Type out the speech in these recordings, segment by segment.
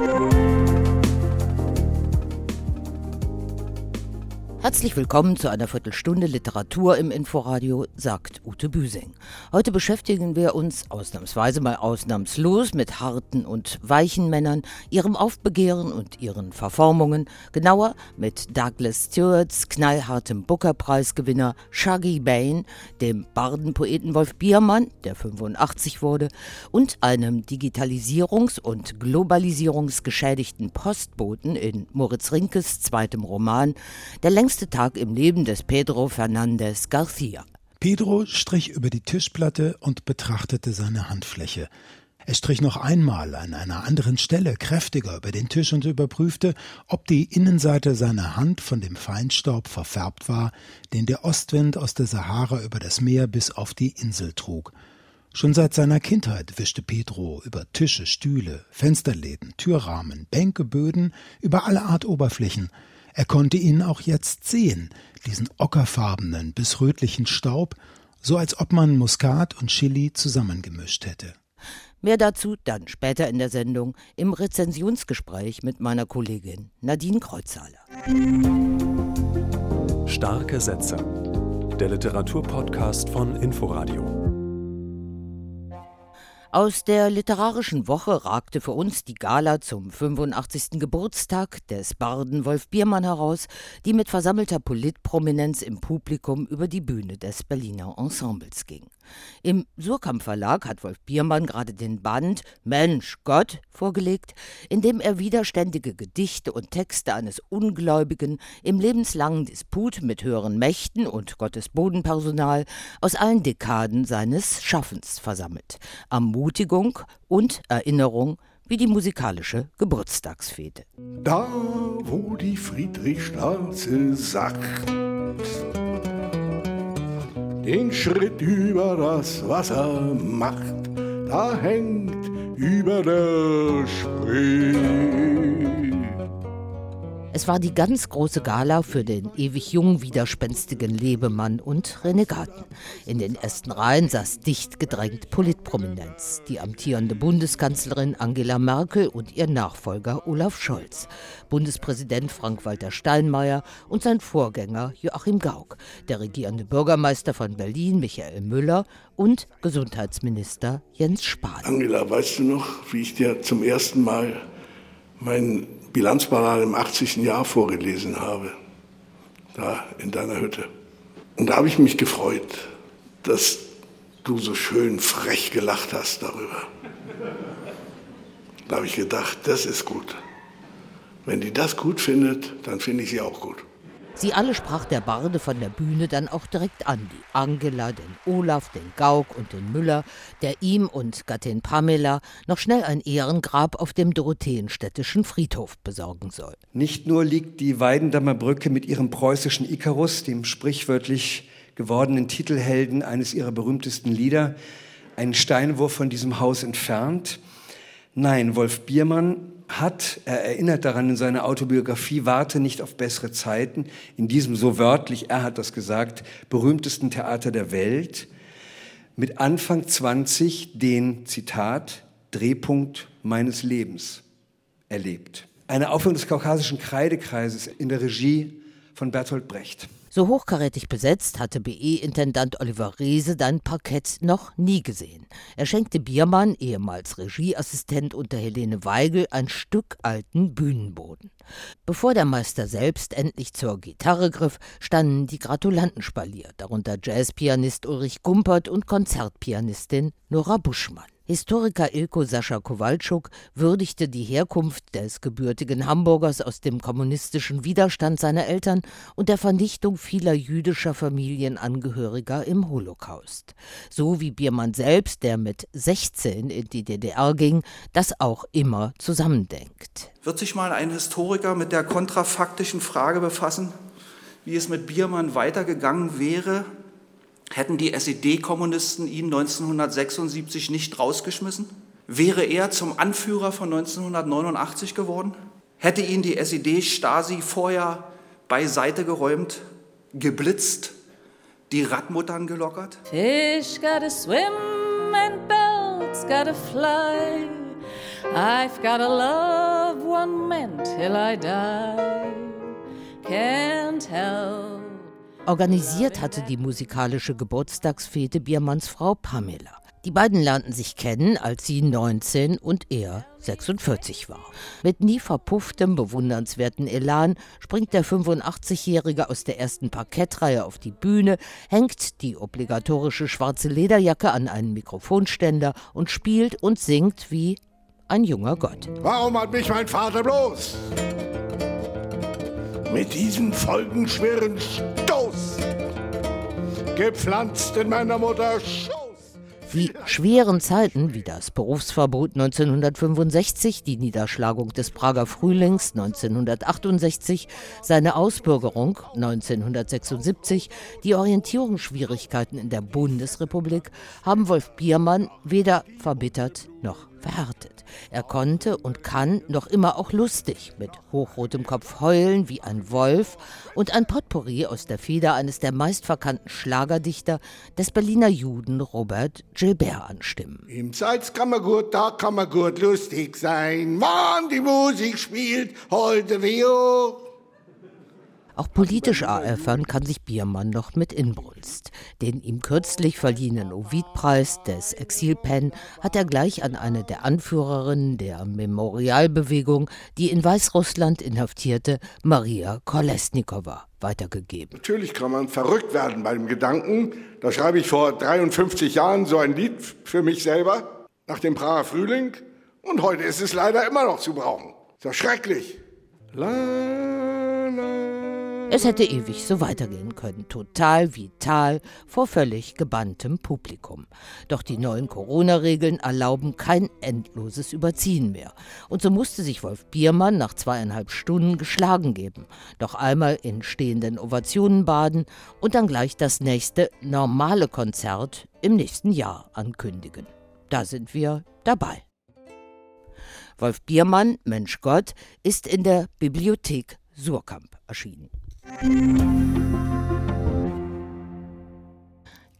嗯。Herzlich willkommen zu einer Viertelstunde Literatur im Inforadio, sagt Ute Büsing. Heute beschäftigen wir uns ausnahmsweise mal ausnahmslos mit harten und weichen Männern, ihrem Aufbegehren und ihren Verformungen, genauer mit Douglas Stewarts knallhartem Booker-Preisgewinner Shaggy Bain, dem Bardenpoeten Wolf Biermann, der 85 wurde, und einem Digitalisierungs- und Globalisierungsgeschädigten Postboten in Moritz Rinkes zweitem Roman, der längst längste Tag im Leben des Pedro Fernandez Garcia. Pedro strich über die Tischplatte und betrachtete seine Handfläche. Er strich noch einmal an einer anderen Stelle kräftiger über den Tisch und überprüfte, ob die Innenseite seiner Hand von dem Feinstaub verfärbt war, den der Ostwind aus der Sahara über das Meer bis auf die Insel trug. Schon seit seiner Kindheit wischte Pedro über Tische, Stühle, Fensterläden, Türrahmen, Bänke, Böden, über alle Art Oberflächen. Er konnte ihn auch jetzt sehen, diesen ockerfarbenen bis rötlichen Staub, so als ob man Muskat und Chili zusammengemischt hätte. Mehr dazu dann später in der Sendung im Rezensionsgespräch mit meiner Kollegin Nadine Kreuzhaler. Starke Sätze. Der Literaturpodcast von Inforadio. Aus der literarischen Woche ragte für uns die Gala zum 85. Geburtstag des Barden Wolf Biermann heraus, die mit versammelter Politprominenz im Publikum über die Bühne des Berliner Ensembles ging. Im Surkamp Verlag hat Wolf Biermann gerade den Band Mensch Gott vorgelegt, in dem er widerständige Gedichte und Texte eines Ungläubigen im lebenslangen Disput mit höheren Mächten und Gottes Bodenpersonal aus allen Dekaden seines Schaffens versammelt. Ermutigung und Erinnerung wie die musikalische Geburtstagsfete. Da, wo die Friedrichstraße sagt, den Schritt über das Wasser macht, da hängt über der Spree es war die ganz große Gala für den ewig jung widerspenstigen Lebemann und Renegaten. In den ersten Reihen saß dicht gedrängt Politprominenz, die amtierende Bundeskanzlerin Angela Merkel und ihr Nachfolger Olaf Scholz, Bundespräsident Frank-Walter Steinmeier und sein Vorgänger Joachim Gauck, der regierende Bürgermeister von Berlin Michael Müller und Gesundheitsminister Jens Spahn. Angela, weißt du noch, wie ich dir zum ersten Mal meinen Bilanzparade im 80. Jahr vorgelesen habe, da in deiner Hütte. Und da habe ich mich gefreut, dass du so schön frech gelacht hast darüber. Da habe ich gedacht, das ist gut. Wenn die das gut findet, dann finde ich sie auch gut. Sie alle sprach der Barde von der Bühne dann auch direkt an, die Angela, den Olaf, den Gauk und den Müller, der ihm und Gattin Pamela noch schnell ein Ehrengrab auf dem Dorotheenstädtischen Friedhof besorgen soll. Nicht nur liegt die Weidendammer Brücke mit ihrem preußischen Ikarus, dem sprichwörtlich gewordenen Titelhelden eines ihrer berühmtesten Lieder, einen Steinwurf von diesem Haus entfernt. Nein, Wolf Biermann hat, er erinnert daran in seiner Autobiografie, warte nicht auf bessere Zeiten, in diesem so wörtlich, er hat das gesagt, berühmtesten Theater der Welt, mit Anfang 20 den, Zitat, Drehpunkt meines Lebens erlebt. Eine Aufführung des Kaukasischen Kreidekreises in der Regie von Bertolt Brecht. So hochkarätig besetzt hatte BE-Intendant Oliver Reese dann Parkett noch nie gesehen. Er schenkte Biermann, ehemals Regieassistent unter Helene Weigel, ein Stück alten Bühnenboden. Bevor der Meister selbst endlich zur Gitarre griff, standen die Gratulanten spaliert, darunter Jazzpianist Ulrich Gumpert und Konzertpianistin Nora Buschmann. Historiker Ilko Sascha Kowalczuk würdigte die Herkunft des gebürtigen Hamburgers aus dem kommunistischen Widerstand seiner Eltern und der Vernichtung vieler jüdischer Familienangehöriger im Holocaust. So wie Biermann selbst, der mit 16 in die DDR ging, das auch immer zusammendenkt. Wird sich mal ein Historiker mit der kontrafaktischen Frage befassen, wie es mit Biermann weitergegangen wäre, Hätten die SED-Kommunisten ihn 1976 nicht rausgeschmissen? Wäre er zum Anführer von 1989 geworden? Hätte ihn die SED-Stasi vorher beiseite geräumt, geblitzt, die Radmuttern gelockert? Fish gotta swim and birds gotta fly. I've got a love one meant till I die. Can't help. Organisiert hatte die musikalische Geburtstagsfete Biermanns Frau Pamela. Die beiden lernten sich kennen, als sie 19 und er 46 war. Mit nie verpufftem, bewundernswerten Elan springt der 85-Jährige aus der ersten Parkettreihe auf die Bühne, hängt die obligatorische schwarze Lederjacke an einen Mikrofonständer und spielt und singt wie ein junger Gott. Warum hat mich mein Vater bloß mit diesem folgenschweren Stoß gepflanzt in meiner Mutter Schoß? Die schweren Zeiten wie das Berufsverbot 1965, die Niederschlagung des Prager Frühlings 1968, seine Ausbürgerung 1976, die Orientierungsschwierigkeiten in der Bundesrepublik haben Wolf Biermann weder verbittert noch verhärtet. Er konnte und kann noch immer auch lustig mit hochrotem Kopf heulen wie ein Wolf und ein Potpourri aus der Feder eines der meistverkannten Schlagerdichter des Berliner Juden Robert Gilbert anstimmen. Im Salz kann man gut, da kann man gut lustig sein. Wann die Musik spielt, heute wie hoch. Auch politisch aeifern kann sich Biermann noch mit Inbrunst. Den ihm kürzlich verliehenen Ovidpreis des Exilpen hat er gleich an eine der Anführerinnen der Memorialbewegung, die in Weißrussland inhaftierte Maria Kolesnikova, weitergegeben. Natürlich kann man verrückt werden bei dem Gedanken, da schreibe ich vor 53 Jahren so ein Lied für mich selber, nach dem Prager Frühling, und heute ist es leider immer noch zu brauchen. Ist ja schrecklich. La, la. Es hätte ewig so weitergehen können, total vital vor völlig gebanntem Publikum. Doch die neuen Corona-Regeln erlauben kein endloses Überziehen mehr. Und so musste sich Wolf Biermann nach zweieinhalb Stunden geschlagen geben, noch einmal in stehenden Ovationen baden und dann gleich das nächste normale Konzert im nächsten Jahr ankündigen. Da sind wir dabei. Wolf Biermann, Mensch Gott, ist in der Bibliothek Surkamp erschienen. Música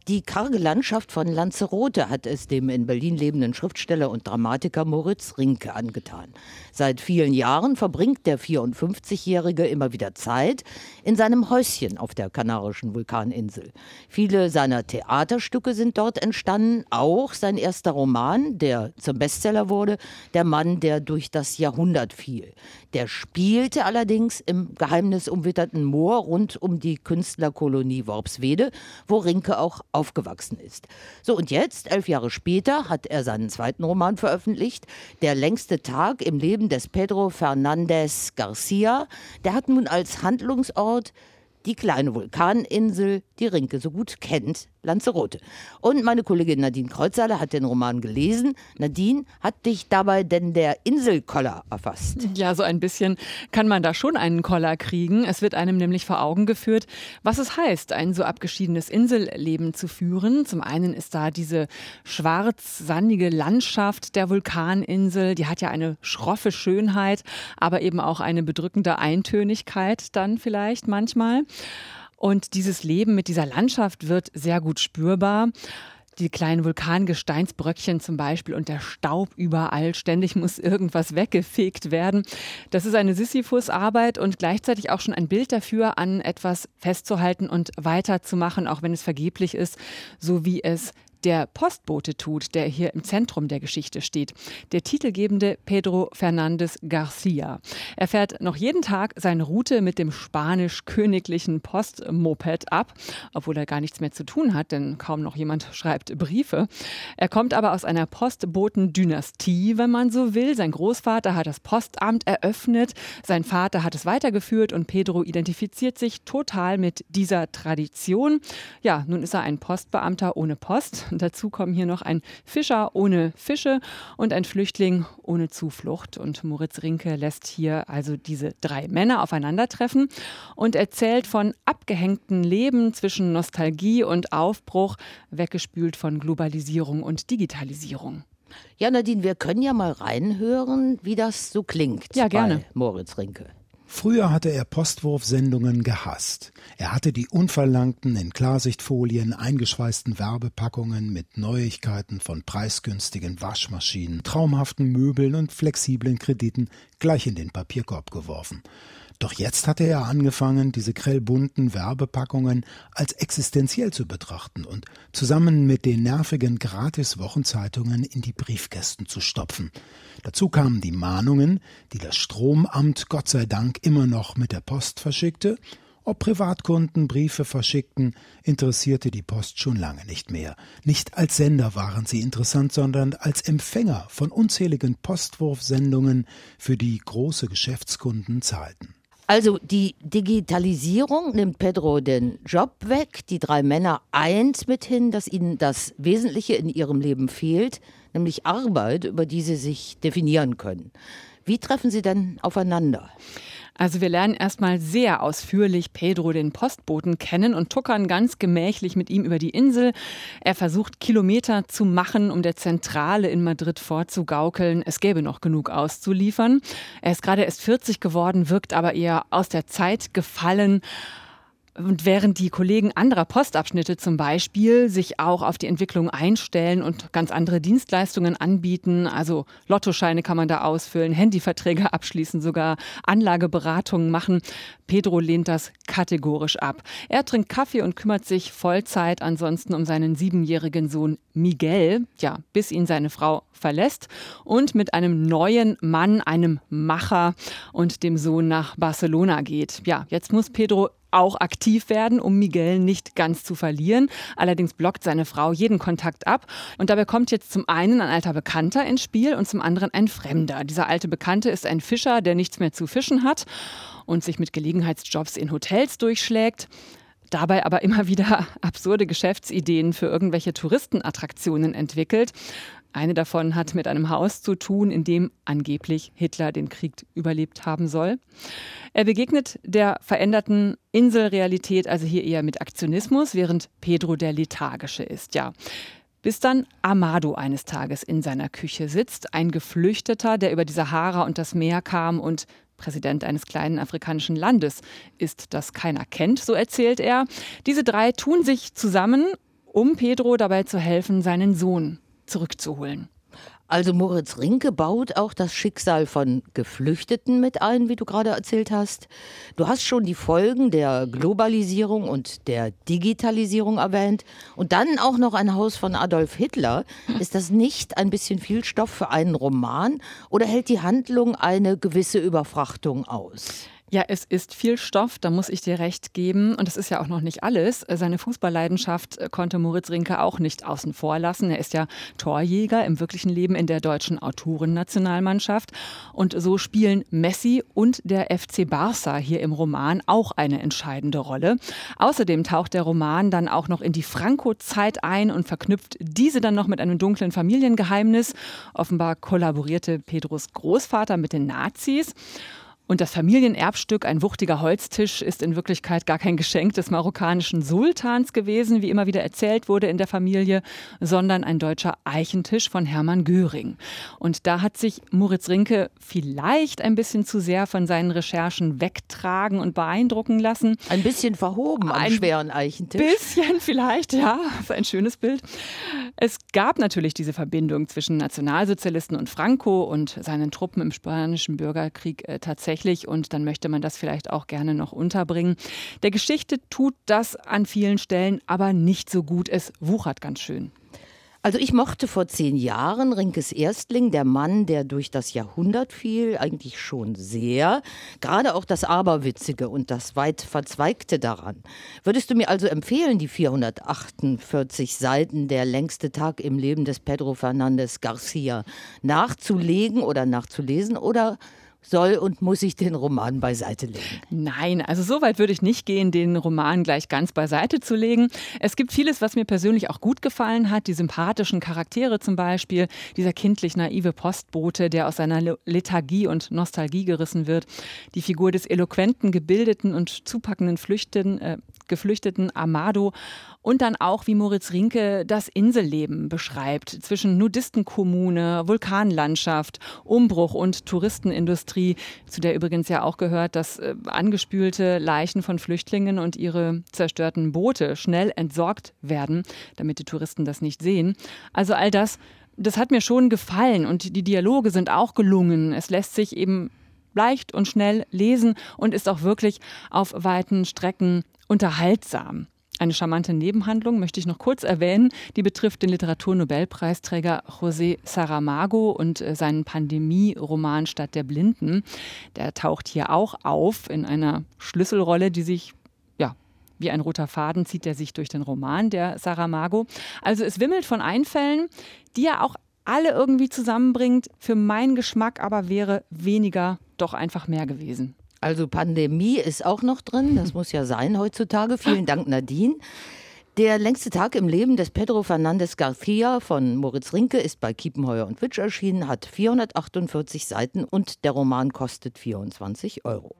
Die karge Landschaft von Lanzarote hat es dem in Berlin lebenden Schriftsteller und Dramatiker Moritz Rinke angetan. Seit vielen Jahren verbringt der 54-Jährige immer wieder Zeit in seinem Häuschen auf der kanarischen Vulkaninsel. Viele seiner Theaterstücke sind dort entstanden, auch sein erster Roman, der zum Bestseller wurde, Der Mann, der durch das Jahrhundert fiel. Der spielte allerdings im geheimnisumwitterten Moor rund um die Künstlerkolonie Worpswede, wo Rinke auch aufgewachsen ist. So, und jetzt, elf Jahre später, hat er seinen zweiten Roman veröffentlicht, Der längste Tag im Leben des Pedro Fernandez Garcia. Der hat nun als Handlungsort die kleine Vulkaninsel, die Rinke so gut kennt, Lanzarote. Und meine Kollegin Nadine Kreuzhaler hat den Roman gelesen. Nadine, hat dich dabei denn der Inselkoller erfasst? Ja, so ein bisschen kann man da schon einen Koller kriegen. Es wird einem nämlich vor Augen geführt, was es heißt, ein so abgeschiedenes Inselleben zu führen. Zum einen ist da diese schwarz-sandige Landschaft der Vulkaninsel. Die hat ja eine schroffe Schönheit, aber eben auch eine bedrückende Eintönigkeit dann vielleicht manchmal. Und dieses Leben mit dieser Landschaft wird sehr gut spürbar die kleinen Vulkangesteinsbröckchen zum Beispiel und der Staub überall. Ständig muss irgendwas weggefegt werden. Das ist eine Sisyphus-Arbeit und gleichzeitig auch schon ein Bild dafür, an etwas festzuhalten und weiterzumachen, auch wenn es vergeblich ist, so wie es der Postbote tut, der hier im Zentrum der Geschichte steht. Der titelgebende Pedro Fernández Garcia. Er fährt noch jeden Tag seine Route mit dem spanisch-königlichen Postmoped ab, obwohl er gar nichts mehr zu tun hat, denn kaum noch jemand schreibt Briefe. Er kommt aber aus einer Postbotendynastie, wenn man so will. Sein Großvater hat das Postamt eröffnet, sein Vater hat es weitergeführt und Pedro identifiziert sich total mit dieser Tradition. Ja, nun ist er ein Postbeamter ohne Post. Dazu kommen hier noch ein Fischer ohne Fische und ein Flüchtling ohne Zuflucht. Und Moritz Rinke lässt hier also diese drei Männer aufeinandertreffen und erzählt von abgehängten Leben zwischen Nostalgie und Aufbruch, weggespült von Globalisierung und Digitalisierung. Ja, Nadine, wir können ja mal reinhören, wie das so klingt. Ja, gerne. Moritz Rinke. Früher hatte er Postwurfsendungen gehasst. Er hatte die unverlangten, in Klarsichtfolien eingeschweißten Werbepackungen mit Neuigkeiten von preisgünstigen Waschmaschinen, traumhaften Möbeln und flexiblen Krediten gleich in den Papierkorb geworfen. Doch jetzt hatte er angefangen, diese grellbunten Werbepackungen als existenziell zu betrachten und zusammen mit den nervigen Gratis-Wochenzeitungen in die Briefkästen zu stopfen. Dazu kamen die Mahnungen, die das Stromamt Gott sei Dank immer noch mit der Post verschickte, ob Privatkunden Briefe verschickten, interessierte die Post schon lange nicht mehr. Nicht als Sender waren sie interessant, sondern als Empfänger von unzähligen Postwurfsendungen, für die große Geschäftskunden zahlten. Also die Digitalisierung nimmt Pedro den Job weg. Die drei Männer eint mit hin, dass ihnen das Wesentliche in ihrem Leben fehlt, nämlich Arbeit, über die sie sich definieren können. Wie treffen sie denn aufeinander? Also wir lernen erstmal sehr ausführlich Pedro den Postboten kennen und tuckern ganz gemächlich mit ihm über die Insel. Er versucht Kilometer zu machen, um der Zentrale in Madrid vorzugaukeln. Es gäbe noch genug auszuliefern. Er ist gerade erst 40 geworden, wirkt aber eher aus der Zeit gefallen. Und während die Kollegen anderer Postabschnitte zum Beispiel sich auch auf die Entwicklung einstellen und ganz andere Dienstleistungen anbieten, also Lottoscheine kann man da ausfüllen, Handyverträge abschließen, sogar Anlageberatungen machen, Pedro lehnt das kategorisch ab. Er trinkt Kaffee und kümmert sich Vollzeit ansonsten um seinen siebenjährigen Sohn Miguel, ja, bis ihn seine Frau verlässt und mit einem neuen Mann, einem Macher und dem Sohn nach Barcelona geht. Ja, jetzt muss Pedro auch aktiv werden, um Miguel nicht ganz zu verlieren. Allerdings blockt seine Frau jeden Kontakt ab. Und dabei kommt jetzt zum einen ein alter Bekannter ins Spiel und zum anderen ein Fremder. Dieser alte Bekannte ist ein Fischer, der nichts mehr zu fischen hat und sich mit Gelegenheitsjobs in Hotels durchschlägt dabei aber immer wieder absurde Geschäftsideen für irgendwelche Touristenattraktionen entwickelt. Eine davon hat mit einem Haus zu tun, in dem angeblich Hitler den Krieg überlebt haben soll. Er begegnet der veränderten Inselrealität also hier eher mit Aktionismus, während Pedro der Lethargische ist. Ja. Bis dann Amado eines Tages in seiner Küche sitzt, ein Geflüchteter, der über die Sahara und das Meer kam und Präsident eines kleinen afrikanischen Landes ist, das keiner kennt, so erzählt er. Diese drei tun sich zusammen, um Pedro dabei zu helfen, seinen Sohn zurückzuholen. Also Moritz Rinke baut auch das Schicksal von Geflüchteten mit ein, wie du gerade erzählt hast. Du hast schon die Folgen der Globalisierung und der Digitalisierung erwähnt und dann auch noch ein Haus von Adolf Hitler. Ist das nicht ein bisschen viel Stoff für einen Roman oder hält die Handlung eine gewisse Überfrachtung aus? Ja, es ist viel Stoff, da muss ich dir recht geben. Und es ist ja auch noch nicht alles. Seine Fußballleidenschaft konnte Moritz Rinke auch nicht außen vor lassen. Er ist ja Torjäger im wirklichen Leben in der deutschen Autorennationalmannschaft. Und so spielen Messi und der FC Barça hier im Roman auch eine entscheidende Rolle. Außerdem taucht der Roman dann auch noch in die Franco-Zeit ein und verknüpft diese dann noch mit einem dunklen Familiengeheimnis. Offenbar kollaborierte Pedros Großvater mit den Nazis. Und das Familienerbstück, ein wuchtiger Holztisch, ist in Wirklichkeit gar kein Geschenk des marokkanischen Sultans gewesen, wie immer wieder erzählt wurde in der Familie, sondern ein deutscher Eichentisch von Hermann Göring. Und da hat sich Moritz Rinke vielleicht ein bisschen zu sehr von seinen Recherchen wegtragen und beeindrucken lassen. Ein bisschen verhoben am ein schweren Eichentisch. Ein bisschen vielleicht, ja. Das ist ein schönes Bild. Es gab natürlich diese Verbindung zwischen Nationalsozialisten und Franco und seinen Truppen im Spanischen Bürgerkrieg äh, tatsächlich tatsächlich und dann möchte man das vielleicht auch gerne noch unterbringen. Der Geschichte tut das an vielen Stellen aber nicht so gut. Es wuchert ganz schön. Also ich mochte vor zehn Jahren Rinkes Erstling, der Mann, der durch das Jahrhundert fiel, eigentlich schon sehr. Gerade auch das Aberwitzige und das weit Verzweigte daran. Würdest du mir also empfehlen, die 448 Seiten Der längste Tag im Leben des Pedro Fernandez Garcia nachzulegen oder nachzulesen oder soll und muss ich den Roman beiseite legen? Nein, also so weit würde ich nicht gehen, den Roman gleich ganz beiseite zu legen. Es gibt vieles, was mir persönlich auch gut gefallen hat. Die sympathischen Charaktere zum Beispiel, dieser kindlich naive Postbote, der aus seiner Lethargie und Nostalgie gerissen wird. Die Figur des eloquenten, gebildeten und zupackenden Flüchten, äh, Geflüchteten Amado und dann auch, wie Moritz Rinke das Inselleben beschreibt zwischen Nudistenkommune, Vulkanlandschaft, Umbruch und Touristenindustrie Industrie, zu der übrigens ja auch gehört, dass äh, angespülte Leichen von Flüchtlingen und ihre zerstörten Boote schnell entsorgt werden, damit die Touristen das nicht sehen. Also all das, das hat mir schon gefallen und die Dialoge sind auch gelungen. Es lässt sich eben leicht und schnell lesen und ist auch wirklich auf weiten Strecken unterhaltsam. Eine charmante Nebenhandlung möchte ich noch kurz erwähnen. Die betrifft den Literaturnobelpreisträger José Saramago und äh, seinen Pandemie-Roman Stadt der Blinden. Der taucht hier auch auf in einer Schlüsselrolle, die sich ja wie ein roter Faden zieht er sich durch den Roman der Saramago. Also es wimmelt von Einfällen, die er auch alle irgendwie zusammenbringt. Für meinen Geschmack aber wäre weniger doch einfach mehr gewesen. Also Pandemie ist auch noch drin, das muss ja sein heutzutage. Vielen Dank, Nadine. Der längste Tag im Leben des Pedro Fernandez Garcia von Moritz Rinke ist bei Kiepenheuer und Witsch erschienen, hat 448 Seiten und der Roman kostet 24 Euro.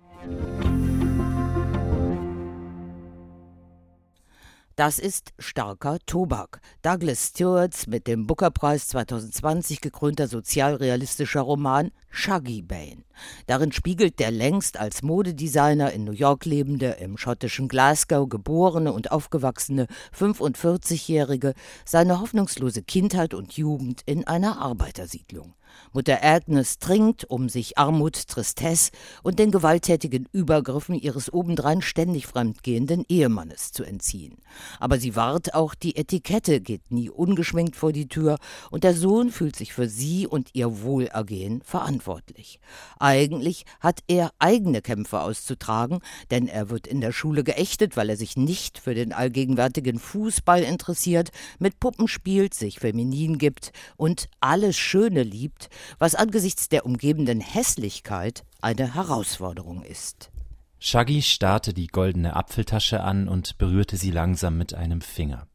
Das ist starker Tobak. Douglas Stewarts mit dem Booker-Preis 2020 gekrönter sozialrealistischer Roman Shaggy Bane. Darin spiegelt der längst als Modedesigner in New York lebende, im schottischen Glasgow geborene und aufgewachsene 45-Jährige seine hoffnungslose Kindheit und Jugend in einer Arbeitersiedlung. Mutter Agnes trinkt, um sich Armut, Tristesse und den gewalttätigen Übergriffen ihres obendrein ständig fremdgehenden Ehemannes zu entziehen. Aber sie wahrt auch die Etikette, geht nie ungeschminkt vor die Tür und der Sohn fühlt sich für sie und ihr Wohlergehen verantwortlich. Eigentlich hat er eigene Kämpfe auszutragen, denn er wird in der Schule geächtet, weil er sich nicht für den allgegenwärtigen Fußball interessiert, mit Puppen spielt, sich feminin gibt und alles Schöne liebt, was angesichts der umgebenden Hässlichkeit eine Herausforderung ist. Shaggy starrte die goldene Apfeltasche an und berührte sie langsam mit einem Finger.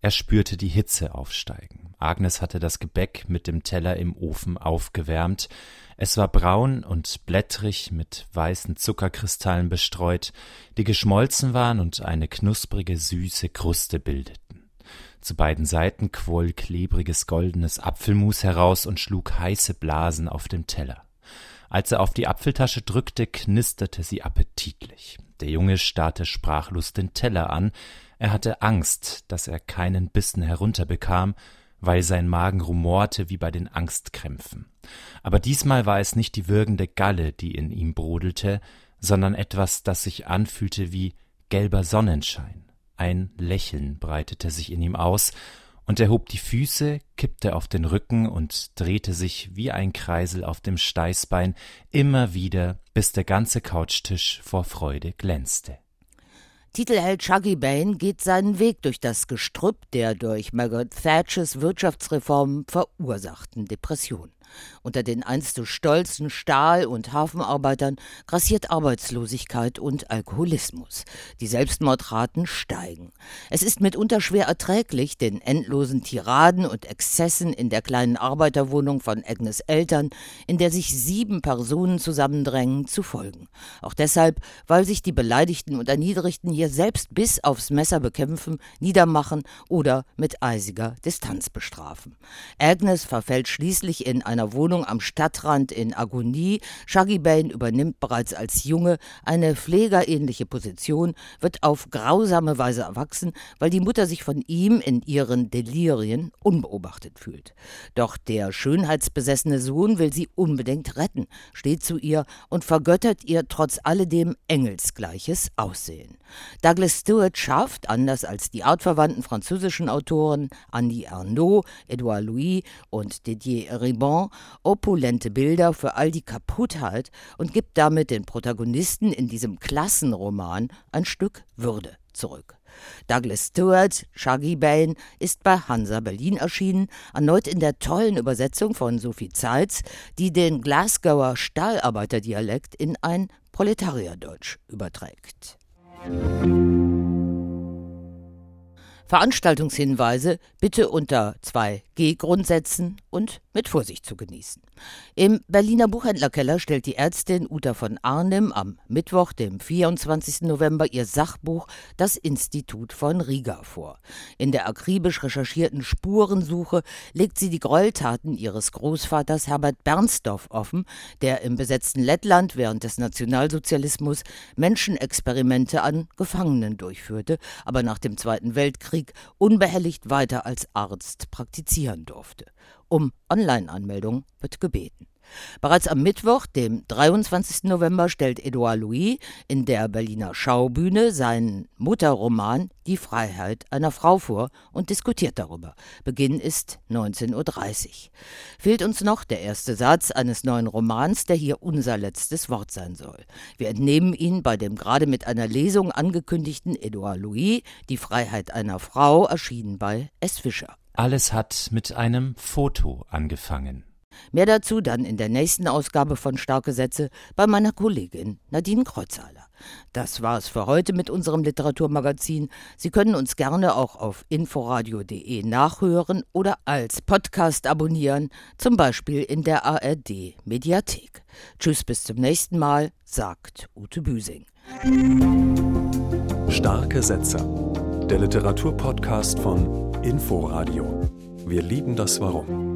Er spürte die Hitze aufsteigen. Agnes hatte das Gebäck mit dem Teller im Ofen aufgewärmt. Es war braun und blättrig mit weißen Zuckerkristallen bestreut, die geschmolzen waren und eine knusprige, süße Kruste bildeten. Zu beiden Seiten quoll klebriges goldenes Apfelmus heraus und schlug heiße Blasen auf dem Teller. Als er auf die Apfeltasche drückte, knisterte sie appetitlich. Der Junge starrte sprachlos den Teller an. Er hatte Angst, dass er keinen Bissen herunterbekam, weil sein Magen rumorte wie bei den Angstkrämpfen. Aber diesmal war es nicht die würgende Galle, die in ihm brodelte, sondern etwas, das sich anfühlte wie gelber Sonnenschein. Ein Lächeln breitete sich in ihm aus, und er hob die Füße, kippte auf den Rücken und drehte sich wie ein Kreisel auf dem Steißbein immer wieder, bis der ganze Couchtisch vor Freude glänzte. Titelheld Shuggy Bane geht seinen Weg durch das Gestrüpp der durch Margaret Thatchers Wirtschaftsreformen verursachten Depression. Unter den einst so stolzen Stahl- und Hafenarbeitern grassiert Arbeitslosigkeit und Alkoholismus. Die Selbstmordraten steigen. Es ist mitunter schwer erträglich, den endlosen Tiraden und Exzessen in der kleinen Arbeiterwohnung von Agnes Eltern, in der sich sieben Personen zusammendrängen, zu folgen. Auch deshalb, weil sich die Beleidigten und Erniedrigten hier selbst bis aufs Messer bekämpfen, niedermachen oder mit eisiger Distanz bestrafen. Agnes verfällt schließlich in ein einer Wohnung am Stadtrand in Agonie. Shaggy Bane übernimmt bereits als Junge eine pflegerähnliche Position, wird auf grausame Weise erwachsen, weil die Mutter sich von ihm in ihren Delirien unbeobachtet fühlt. Doch der schönheitsbesessene Sohn will sie unbedingt retten, steht zu ihr und vergöttert ihr trotz alledem engelsgleiches Aussehen. Douglas Stewart schafft, anders als die artverwandten französischen Autoren Annie Arnaud, Edouard Louis und Didier Ribon, opulente Bilder für all die Kaputtheit und gibt damit den Protagonisten in diesem Klassenroman ein Stück Würde zurück. Douglas Stewart, Shaggy Bane, ist bei Hansa Berlin erschienen, erneut in der tollen Übersetzung von Sophie Zeitz, die den Glasgower Stahlarbeiterdialekt in ein Proletarierdeutsch überträgt. Veranstaltungshinweise bitte unter 2G Grundsätzen und mit Vorsicht zu genießen. Im Berliner Buchhändlerkeller stellt die Ärztin Uta von Arnim am Mittwoch, dem 24. November, ihr Sachbuch Das Institut von Riga vor. In der akribisch recherchierten Spurensuche legt sie die Gräueltaten ihres Großvaters Herbert Bernsdorf offen, der im besetzten Lettland während des Nationalsozialismus Menschenexperimente an Gefangenen durchführte, aber nach dem Zweiten Weltkrieg unbehelligt weiter als Arzt praktizieren durfte. Um Online-Anmeldung wird gebeten. Bereits am Mittwoch, dem 23. November, stellt Edouard Louis in der Berliner Schaubühne seinen Mutterroman Die Freiheit einer Frau vor und diskutiert darüber. Beginn ist 19.30 Uhr. Fehlt uns noch der erste Satz eines neuen Romans, der hier unser letztes Wort sein soll. Wir entnehmen ihn bei dem gerade mit einer Lesung angekündigten Edouard Louis Die Freiheit einer Frau, erschienen bei S. Fischer. Alles hat mit einem Foto angefangen. Mehr dazu dann in der nächsten Ausgabe von Starke Sätze bei meiner Kollegin Nadine Kreuzhaler. Das war es für heute mit unserem Literaturmagazin. Sie können uns gerne auch auf inforadio.de nachhören oder als Podcast abonnieren, zum Beispiel in der ARD Mediathek. Tschüss, bis zum nächsten Mal, sagt Ute Büsing. Starke Sätze. Der Literaturpodcast von Inforadio. Wir lieben das Warum.